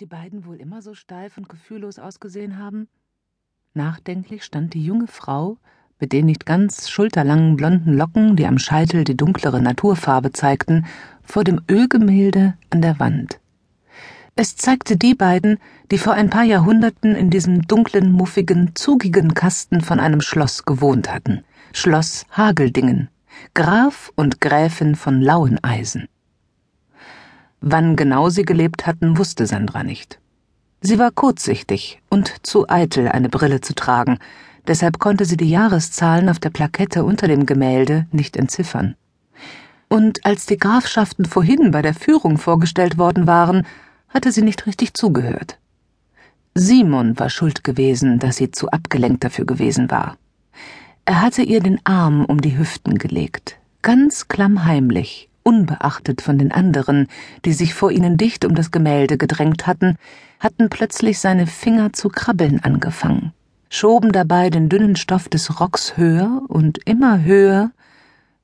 Die beiden wohl immer so steif und gefühllos ausgesehen haben? Nachdenklich stand die junge Frau, mit den nicht ganz schulterlangen blonden Locken, die am Scheitel die dunklere Naturfarbe zeigten, vor dem Ölgemälde an der Wand. Es zeigte die beiden, die vor ein paar Jahrhunderten in diesem dunklen, muffigen, zugigen Kasten von einem Schloss gewohnt hatten. Schloss Hageldingen, Graf und Gräfin von Laueneisen. Wann genau sie gelebt hatten, wusste Sandra nicht. Sie war kurzsichtig und zu eitel, eine Brille zu tragen, deshalb konnte sie die Jahreszahlen auf der Plakette unter dem Gemälde nicht entziffern. Und als die Grafschaften vorhin bei der Führung vorgestellt worden waren, hatte sie nicht richtig zugehört. Simon war schuld gewesen, dass sie zu abgelenkt dafür gewesen war. Er hatte ihr den Arm um die Hüften gelegt, ganz klammheimlich, unbeachtet von den anderen, die sich vor ihnen dicht um das Gemälde gedrängt hatten, hatten plötzlich seine Finger zu krabbeln angefangen, schoben dabei den dünnen Stoff des Rocks höher und immer höher,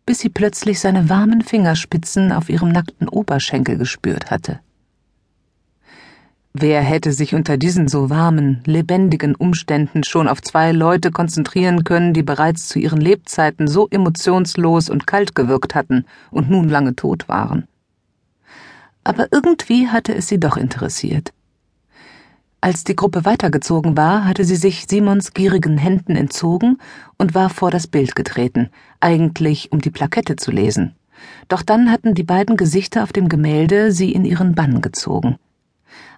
bis sie plötzlich seine warmen Fingerspitzen auf ihrem nackten Oberschenkel gespürt hatte. Wer hätte sich unter diesen so warmen, lebendigen Umständen schon auf zwei Leute konzentrieren können, die bereits zu ihren Lebzeiten so emotionslos und kalt gewirkt hatten und nun lange tot waren? Aber irgendwie hatte es sie doch interessiert. Als die Gruppe weitergezogen war, hatte sie sich Simons gierigen Händen entzogen und war vor das Bild getreten, eigentlich um die Plakette zu lesen. Doch dann hatten die beiden Gesichter auf dem Gemälde sie in ihren Bann gezogen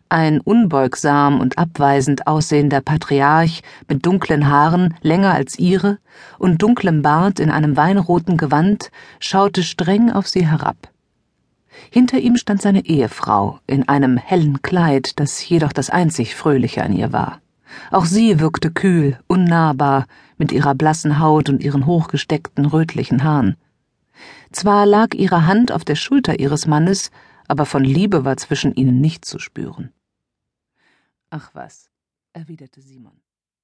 ein unbeugsam und abweisend aussehender Patriarch mit dunklen Haaren, länger als ihre, und dunklem Bart in einem weinroten Gewand, schaute streng auf sie herab. Hinter ihm stand seine Ehefrau in einem hellen Kleid, das jedoch das einzig Fröhliche an ihr war. Auch sie wirkte kühl, unnahbar, mit ihrer blassen Haut und ihren hochgesteckten rötlichen Haaren. Zwar lag ihre Hand auf der Schulter ihres Mannes, aber von Liebe war zwischen ihnen nichts zu spüren. Ach was, erwiderte Simon.